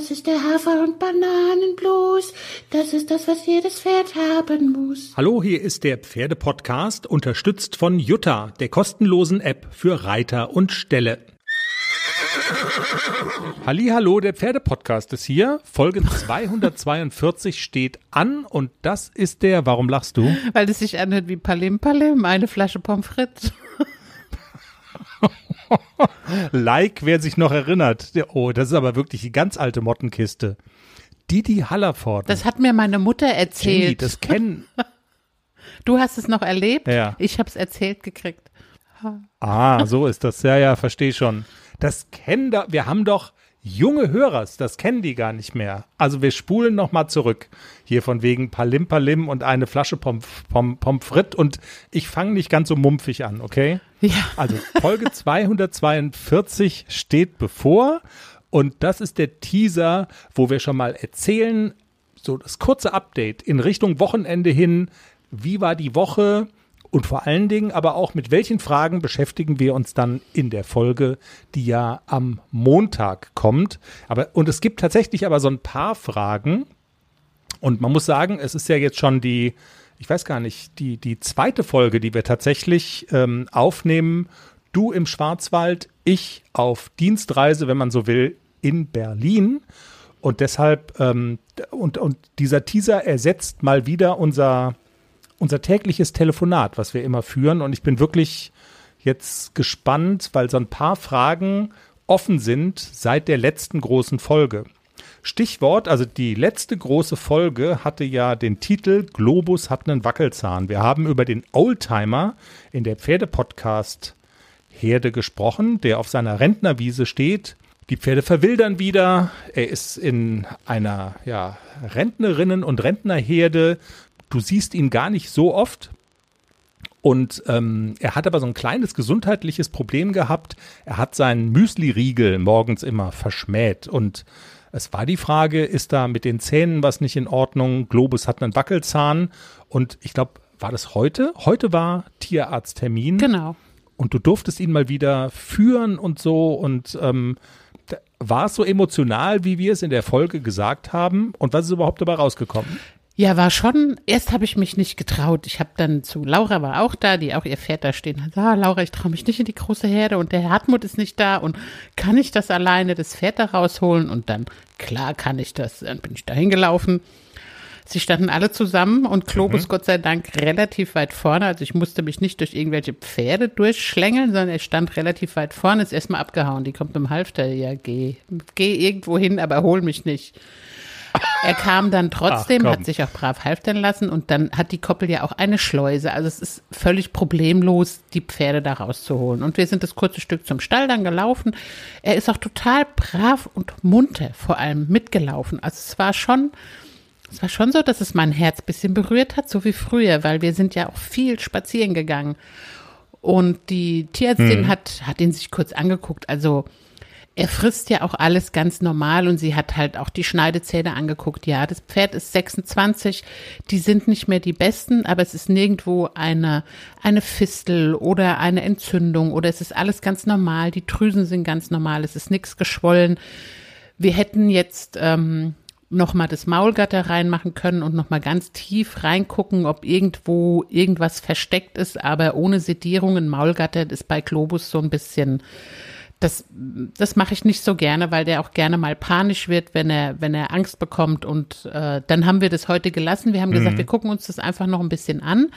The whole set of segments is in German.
Das ist der Hafer- und Bananenblues. Das ist das, was jedes Pferd haben muss. Hallo, hier ist der Pferdepodcast, unterstützt von Jutta, der kostenlosen App für Reiter und Ställe. Hallo, der Pferdepodcast ist hier. Folge 242 steht an und das ist der, warum lachst du? Weil es sich anhört wie Palim Palim, eine Flasche Pommes frites. like, wer sich noch erinnert. Oh, das ist aber wirklich die ganz alte Mottenkiste. Didi Hallerford. Das hat mir meine Mutter erzählt. Jenny, das kennen. Du hast es noch erlebt? Ja. Ich habe es erzählt gekriegt. Ah, so ist das. Ja, ja, verstehe schon. Das kennen da, wir haben doch junge Hörers, das kennen die gar nicht mehr. Also wir spulen noch mal zurück. Hier von wegen Palim Palim und eine Flasche Pommes frites und ich fange nicht ganz so mumpfig an, okay? Ja. Also Folge 242 steht bevor und das ist der Teaser, wo wir schon mal erzählen, so das kurze Update in Richtung Wochenende hin, wie war die Woche? Und vor allen Dingen aber auch mit welchen Fragen beschäftigen wir uns dann in der Folge, die ja am Montag kommt. Aber, und es gibt tatsächlich aber so ein paar Fragen. Und man muss sagen, es ist ja jetzt schon die, ich weiß gar nicht, die, die zweite Folge, die wir tatsächlich ähm, aufnehmen. Du im Schwarzwald, ich auf Dienstreise, wenn man so will, in Berlin. Und deshalb, ähm, und, und dieser Teaser ersetzt mal wieder unser unser tägliches Telefonat, was wir immer führen. Und ich bin wirklich jetzt gespannt, weil so ein paar Fragen offen sind seit der letzten großen Folge. Stichwort, also die letzte große Folge hatte ja den Titel Globus hat einen Wackelzahn. Wir haben über den Oldtimer in der Pferdepodcast Herde gesprochen, der auf seiner Rentnerwiese steht. Die Pferde verwildern wieder. Er ist in einer ja, Rentnerinnen- und Rentnerherde du siehst ihn gar nicht so oft. Und ähm, er hat aber so ein kleines gesundheitliches Problem gehabt. Er hat seinen Müsli-Riegel morgens immer verschmäht. Und es war die Frage, ist da mit den Zähnen was nicht in Ordnung? Globus hat einen Wackelzahn. Und ich glaube, war das heute? Heute war Tierarzttermin. Genau. Und du durftest ihn mal wieder führen und so. Und ähm, war es so emotional, wie wir es in der Folge gesagt haben? Und was ist überhaupt dabei rausgekommen? Ja, war schon, erst habe ich mich nicht getraut. Ich habe dann zu, Laura war auch da, die auch ihr Pferd da stehen hat. Ah, Laura, ich traue mich nicht in die große Herde und der Hartmut ist nicht da und kann ich das alleine, das Pferd da rausholen? Und dann, klar kann ich das. Dann bin ich da hingelaufen. Sie standen alle zusammen und Globus mhm. Gott sei Dank relativ weit vorne. Also ich musste mich nicht durch irgendwelche Pferde durchschlängeln, sondern er stand relativ weit vorne, ist erstmal abgehauen. Die kommt mit dem Halfter, ja, geh, geh irgendwo hin, aber hol mich nicht. Er kam dann trotzdem, Ach, hat sich auch brav halftern lassen und dann hat die Koppel ja auch eine Schleuse. Also es ist völlig problemlos, die Pferde da rauszuholen. Und wir sind das kurze Stück zum Stall dann gelaufen. Er ist auch total brav und munter vor allem mitgelaufen. Also es war schon, es war schon so, dass es mein Herz bisschen berührt hat, so wie früher, weil wir sind ja auch viel spazieren gegangen. Und die Tierärztin hm. hat, hat ihn sich kurz angeguckt. Also er frisst ja auch alles ganz normal und sie hat halt auch die Schneidezähne angeguckt. Ja, das Pferd ist 26, die sind nicht mehr die besten, aber es ist nirgendwo eine, eine Fistel oder eine Entzündung oder es ist alles ganz normal. Die Drüsen sind ganz normal, es ist nichts geschwollen. Wir hätten jetzt ähm, noch mal das Maulgatter reinmachen können und noch mal ganz tief reingucken, ob irgendwo irgendwas versteckt ist, aber ohne Sedierung ein Maulgatter ist bei Globus so ein bisschen das, das mache ich nicht so gerne, weil der auch gerne mal panisch wird, wenn er, wenn er Angst bekommt. Und äh, dann haben wir das heute gelassen. Wir haben mhm. gesagt, wir gucken uns das einfach noch ein bisschen an.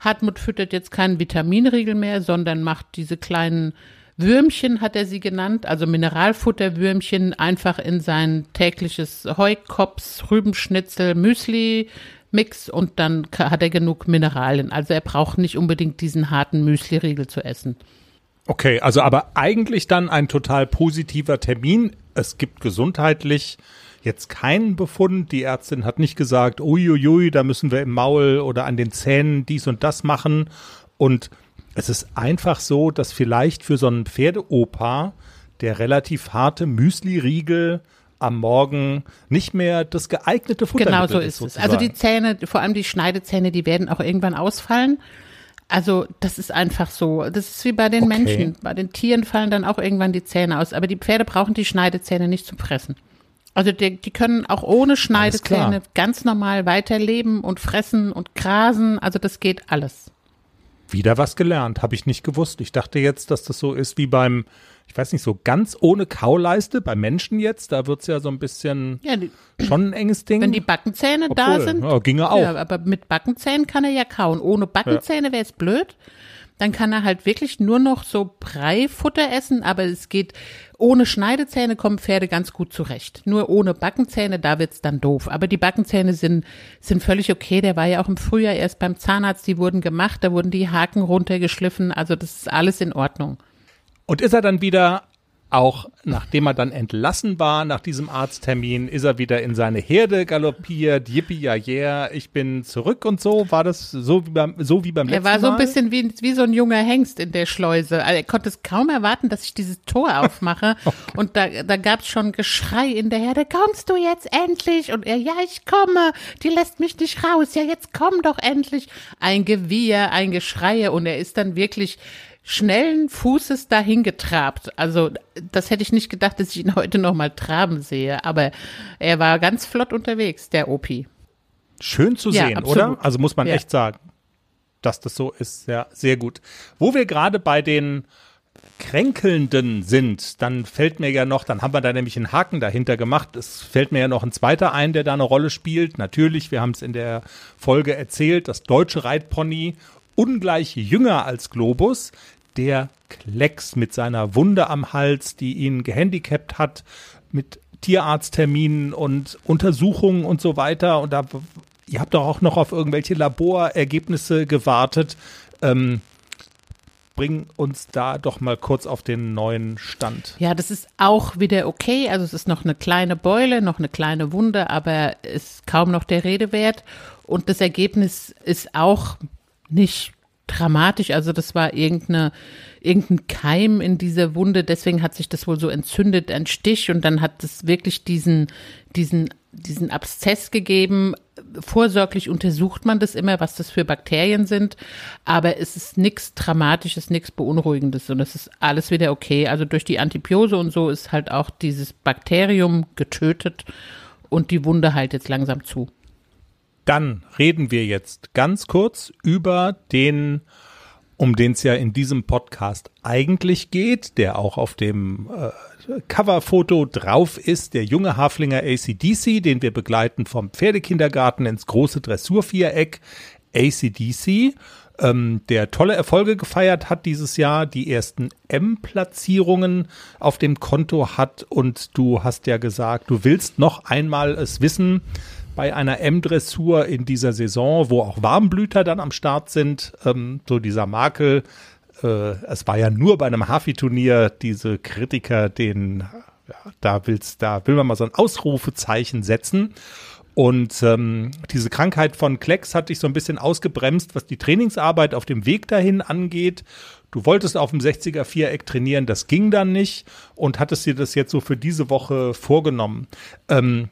Hartmut füttert jetzt keinen Vitaminriegel mehr, sondern macht diese kleinen Würmchen, hat er sie genannt, also Mineralfutterwürmchen, einfach in sein tägliches Heukops, Rübenschnitzel, Müsli. Mix und dann hat er genug Mineralien. Also er braucht nicht unbedingt diesen harten Müsli-Riegel zu essen. Okay, also aber eigentlich dann ein total positiver Termin. Es gibt gesundheitlich jetzt keinen Befund. Die Ärztin hat nicht gesagt, uiuiui, da müssen wir im Maul oder an den Zähnen dies und das machen. Und es ist einfach so, dass vielleicht für so einen Pferdeopa der relativ harte Müsli-Riegel am Morgen nicht mehr das geeignete Futter Genau so ist, ist es. Also die Zähne, vor allem die Schneidezähne, die werden auch irgendwann ausfallen. Also das ist einfach so. Das ist wie bei den okay. Menschen. Bei den Tieren fallen dann auch irgendwann die Zähne aus. Aber die Pferde brauchen die Schneidezähne nicht zum Fressen. Also die, die können auch ohne Schneidezähne ganz normal weiterleben und fressen und grasen. Also das geht alles. Wieder was gelernt, habe ich nicht gewusst. Ich dachte jetzt, dass das so ist wie beim, ich weiß nicht, so ganz ohne Kauleiste, bei Menschen jetzt, da wird's ja so ein bisschen Ja, die, schon ein enges Ding. wenn die Backenzähne da Obwohl, sind. ja, ginge auch. Ja, aber mit Backenzähnen kann er ja kauen. Ohne Backenzähne wäre es blöd. Dann kann er halt wirklich nur noch so Breifutter essen, aber es geht ohne Schneidezähne kommen Pferde ganz gut zurecht. Nur ohne Backenzähne, da wird's dann doof. Aber die Backenzähne sind, sind völlig okay. Der war ja auch im Frühjahr erst beim Zahnarzt, die wurden gemacht, da wurden die Haken runtergeschliffen. Also das ist alles in Ordnung. Und ist er dann wieder, auch nachdem er dann entlassen war nach diesem Arzttermin, ist er wieder in seine Herde galoppiert, yippie ja yeah, ich bin zurück und so? War das so wie beim, so wie beim Er letzten war so ein Mal? bisschen wie, wie so ein junger Hengst in der Schleuse. Also er konnte es kaum erwarten, dass ich dieses Tor aufmache. Und da, da gab es schon Geschrei in der Herde. Kommst du jetzt endlich? Und er, ja, ich komme. Die lässt mich nicht raus. Ja, jetzt komm doch endlich. Ein Gewieher, ein Geschreie. Und er ist dann wirklich schnellen Fußes dahin getrabt. Also das hätte ich nicht gedacht, dass ich ihn heute noch mal traben sehe. Aber er war ganz flott unterwegs, der Opi. Schön zu Ja, sehen, absolut. oder? Also muss man Ja. echt sagen, dass das so ist. Ja, sehr gut. Wo wir gerade bei den Kränkelnden sind, dann fällt mir ja noch, dann haben wir da nämlich einen Haken dahinter gemacht. Es fällt mir ja noch ein zweiter ein, der da eine Rolle spielt. Natürlich, wir haben es in der Folge erzählt, das deutsche Reitpony, ungleich jünger als Globus, der Klecks mit seiner Wunde am Hals, die ihn gehandicapt hat, mit Tierarztterminen und Untersuchungen und so weiter. Und da, ihr habt doch auch noch auf irgendwelche Laborergebnisse gewartet. Ähm, bring uns da doch mal kurz auf den neuen Stand. Ja, das ist auch wieder okay. Also es ist noch eine kleine Beule, noch eine kleine Wunde, aber ist kaum noch der Rede wert. Und das Ergebnis ist auch nicht dramatisch. Also das war irgendeine, irgendein Keim in dieser Wunde. Deswegen hat sich das wohl so entzündet, ein Stich. Und dann hat es wirklich diesen, diesen, diesen Abszess gegeben. Vorsorglich untersucht man das immer, was das für Bakterien sind. Aber es ist nichts Dramatisches, nichts Beunruhigendes. Und es ist alles wieder okay. Also durch die Antibiose und so ist halt auch dieses Bakterium getötet. Und die Wunde heilt jetzt langsam zu. Dann reden wir jetzt ganz kurz über den, um den es ja in diesem Podcast eigentlich geht, der auch auf dem äh, Coverfoto drauf ist, der junge Haflinger ACDC, den wir begleiten vom Pferdekindergarten ins große Dressurviereck. ACDC, ähm, der tolle Erfolge gefeiert hat dieses Jahr, die ersten M-Platzierungen auf dem Konto hat und du hast ja gesagt, du willst noch einmal es wissen bei einer M-Dressur in dieser Saison, wo auch Warmblüter dann am Start sind, ähm, so dieser Makel. Äh, es war ja nur bei einem Hafi-Turnier diese Kritiker, den ja, da willst, da will man mal so ein Ausrufezeichen setzen. Und ähm, diese Krankheit von Klecks hat dich so ein bisschen ausgebremst, was die Trainingsarbeit auf dem Weg dahin angeht. Du wolltest auf dem 60er Viereck trainieren, das ging dann nicht und hattest dir das jetzt so für diese Woche vorgenommen. Ähm,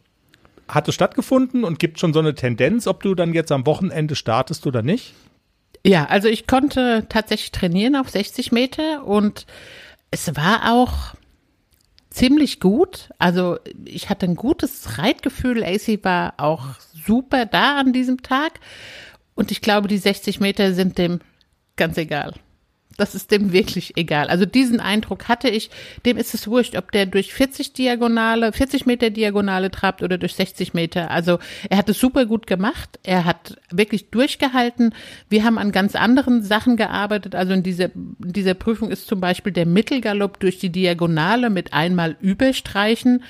hat es stattgefunden und gibt schon so eine Tendenz, ob du dann jetzt am Wochenende startest oder nicht? Ja, also ich konnte tatsächlich trainieren auf 60 Meter und es war auch ziemlich gut. Also ich hatte ein gutes Reitgefühl. AC war auch super da an diesem Tag. Und ich glaube, die 60 Meter sind dem ganz egal. Das ist dem wirklich egal. Also diesen Eindruck hatte ich. Dem ist es wurscht, ob der durch 40 Diagonale, 40 Meter Diagonale trabt oder durch 60 Meter. Also er hat es super gut gemacht. Er hat wirklich durchgehalten. Wir haben an ganz anderen Sachen gearbeitet. Also in dieser, in dieser Prüfung ist zum Beispiel der Mittelgalopp durch die Diagonale mit einmal überstreichen.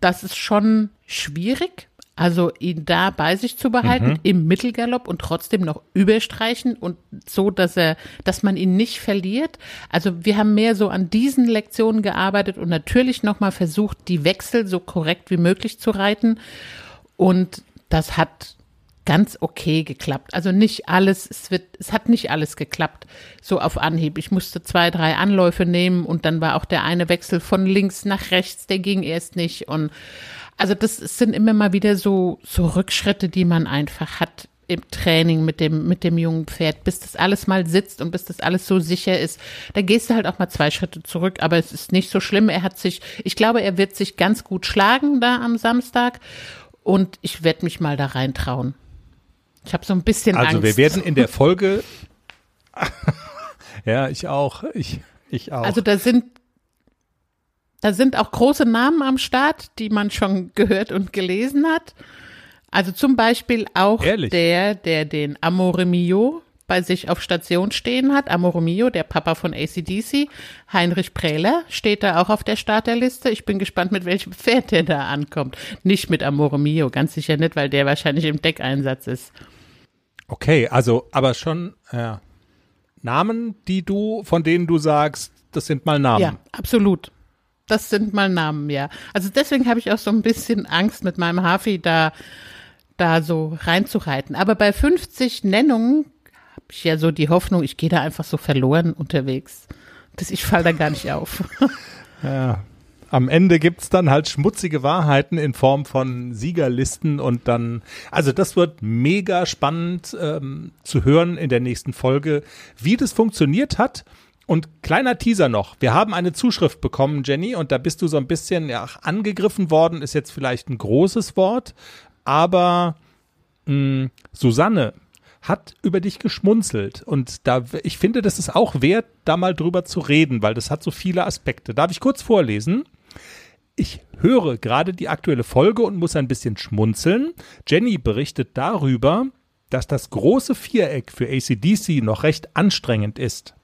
Das ist schon schwierig. Also ihn da bei sich zu behalten im Mittelgalopp und trotzdem noch überstreichen und so, dass er, dass man ihn nicht verliert. Also wir haben mehr so an diesen Lektionen gearbeitet und natürlich nochmal versucht, die Wechsel so korrekt wie möglich zu reiten. Und das hat ganz okay geklappt. Also nicht alles, es wird, es hat nicht alles geklappt, so auf Anhieb. Ich musste zwei, drei Anläufe nehmen und dann war auch der eine Wechsel von links nach rechts, der ging erst nicht und also das sind immer mal wieder so, so Rückschritte, die man einfach hat. im Training mit dem, mit dem jungen Pferd, bis das alles mal sitzt und bis das alles so sicher ist. Da gehst du halt auch mal zwei Schritte zurück, aber es ist nicht so schlimm. Er hat sich, ich glaube, er wird sich ganz gut schlagen da am Samstag und ich werde mich mal da reintrauen. Ich habe so ein bisschen also Angst. wir werden in der Folge, ja, ich auch, ich, ich auch. Also da sind da sind auch große Namen am Start, die man schon gehört und gelesen hat. Also zum Beispiel auch Ehrlich? der, der den Amore Mio bei sich auf Station stehen hat. Amore Mio, der Papa von ACDC. Heinrich Prähler steht da auch auf der Starterliste. Ich bin gespannt, mit welchem Pferd der da ankommt. Nicht mit Amore Mio, ganz sicher nicht, weil der wahrscheinlich im Deckeinsatz ist. okay, also, aber schon, ja. Namen, die du, von denen du sagst, das sind mal Namen. Ja, absolut. Das sind mal Namen, ja. Also deswegen habe ich auch so ein bisschen Angst, mit meinem Hafi da, da so reinzureiten. Aber bei 50 Nennungen habe ich ja so die Hoffnung, ich gehe da einfach so verloren unterwegs. Das, ich fall da gar nicht auf. Ja. Am Ende gibt's dann halt schmutzige Wahrheiten in Form von Siegerlisten und dann, also das wird mega spannend ähm, zu hören in der nächsten Folge, wie das funktioniert hat. Und kleiner Teaser noch, wir haben eine Zuschrift bekommen, Jenny, und da bist du so ein bisschen ja, angegriffen worden, ist jetzt vielleicht ein großes Wort, aber mh, Susanne hat über dich geschmunzelt und da ich finde, das ist auch wert, da mal drüber zu reden, weil das hat so viele Aspekte. Darf ich kurz vorlesen? Ich höre gerade die aktuelle Folge und muss ein bisschen schmunzeln. Jenny berichtet darüber, dass das große Viereck für ACDC noch recht anstrengend ist.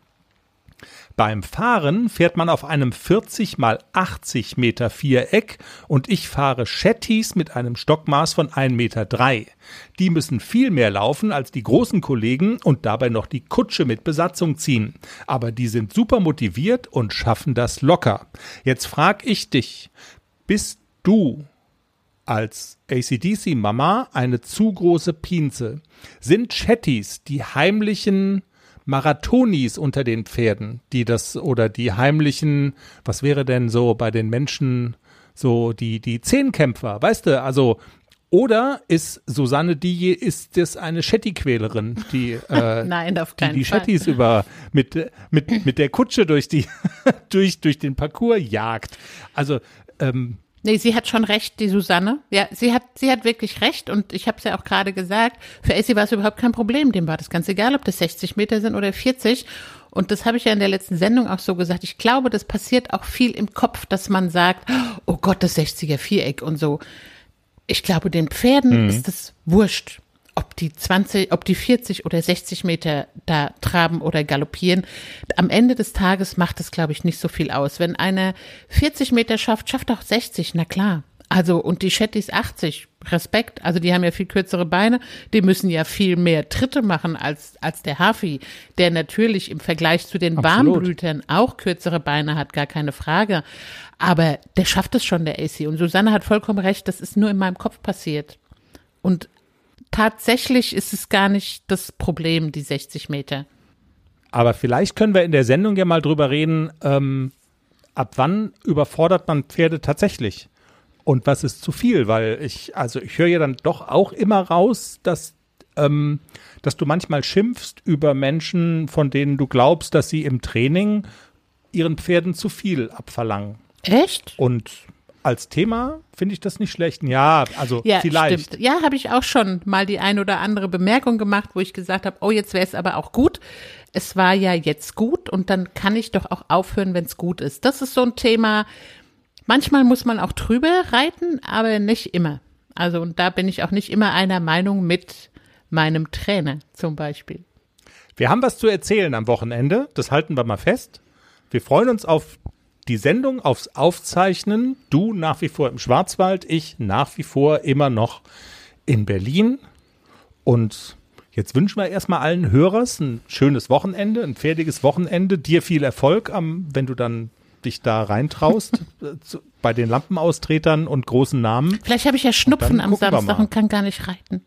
Beim Fahren fährt man auf einem 40 mal 80 Meter Viereck und ich fahre Chattys mit einem Stockmaß von 1,3 Meter. Die müssen viel mehr laufen als die großen Kollegen und dabei noch die Kutsche mit Besatzung ziehen. Aber die sind super motiviert und schaffen das locker. Jetzt frag ich dich, bist du als ACDC-Mama eine zu große Pinze? Sind Chattys die heimlichen Marathonis unter den Pferden, die das oder die heimlichen, was wäre denn so bei den Menschen so die die Zehnkämpfer, weißt du, also oder ist Susanne die ist das eine Shetty-Quälerin, die äh, Nein, auf die keinen die Fall. Shetties über mit mit mit der Kutsche durch die durch durch den Parcours jagt. Also ähm, Nee, sie hat schon recht, die Susanne. Ja, sie hat, sie hat wirklich recht und ich habe es ja auch gerade gesagt, für Essie war es überhaupt kein Problem, dem war das ganz egal, ob das 60 Meter sind oder 40 und das habe ich ja in der letzten Sendung auch so gesagt. Ich glaube, das passiert auch viel im Kopf, dass man sagt, oh Gott, das 60er Viereck und so. Ich glaube, den Pferden ist es wurscht, ob die 20, ob die 40 oder 60 Meter da traben oder galoppieren. Am Ende des Tages macht es, glaube ich, nicht so viel aus. Wenn einer 40 Meter schafft, schafft auch 60, na klar. Also, und die Chattys 80, Respekt. Also, die haben ja viel kürzere Beine. Die müssen ja viel mehr Tritte machen als, als der Hafi, der natürlich im Vergleich zu den Absolut. Warmblütern auch kürzere Beine hat, gar keine Frage. Aber der schafft es schon, der AC. Und Susanne hat vollkommen recht, das ist nur in meinem Kopf passiert. Und tatsächlich ist es gar nicht das Problem, die 60 Meter. Aber vielleicht können wir in der Sendung ja mal drüber reden, ähm, ab wann überfordert man Pferde tatsächlich? Und was ist zu viel? Weil ich, also ich höre ja dann doch auch immer raus, dass, ähm, dass du manchmal schimpfst über Menschen, von denen du glaubst, dass sie im Training ihren Pferden zu viel abverlangen. Echt? Und als Thema finde ich das nicht schlecht. Ja, also Ja, vielleicht. stimmt. Ja, habe ich auch schon mal die ein oder andere Bemerkung gemacht, wo ich gesagt habe, oh, jetzt wäre es aber auch gut. Es war ja jetzt gut und dann kann ich doch auch aufhören, wenn es gut ist. Das ist so ein Thema. Manchmal muss man auch drüber reiten, aber nicht immer. Also und da bin ich auch nicht immer einer Meinung mit meinem Trainer zum Beispiel. Wir haben was zu erzählen am Wochenende, das halten wir mal fest. Wir freuen uns auf die Sendung, aufs Aufzeichnen. Du nach wie vor im Schwarzwald, ich nach wie vor immer noch in Berlin. Und jetzt wünschen wir erstmal allen Hörers ein schönes Wochenende, ein fertiges Wochenende. Dir viel Erfolg, am, wenn du dann dich da reintraust, äh, bei den Lampenaustretern und großen Namen. Vielleicht habe ich ja Schnupfen am Samstag und kann gar nicht reiten.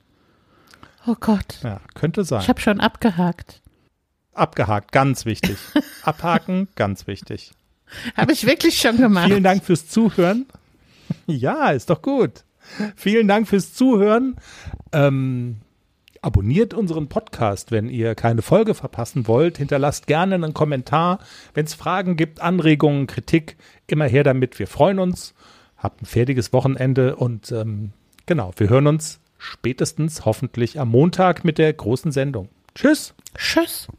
Oh Gott, Ja, könnte sein. ich habe schon abgehakt. Abgehakt, ganz wichtig. Abhaken, ganz wichtig. Habe ich wirklich schon gemacht. Vielen Dank fürs Zuhören. Ja, ist doch gut. Vielen Dank fürs Zuhören. Ähm, Abonniert unseren Podcast, wenn ihr keine Folge verpassen wollt. Hinterlasst gerne einen Kommentar. Wenn es Fragen gibt, Anregungen, Kritik, immer her damit. Wir freuen uns. Habt ein fertiges Wochenende und ähm, genau, wir hören uns spätestens hoffentlich am Montag mit der großen Sendung. Tschüss. Tschüss.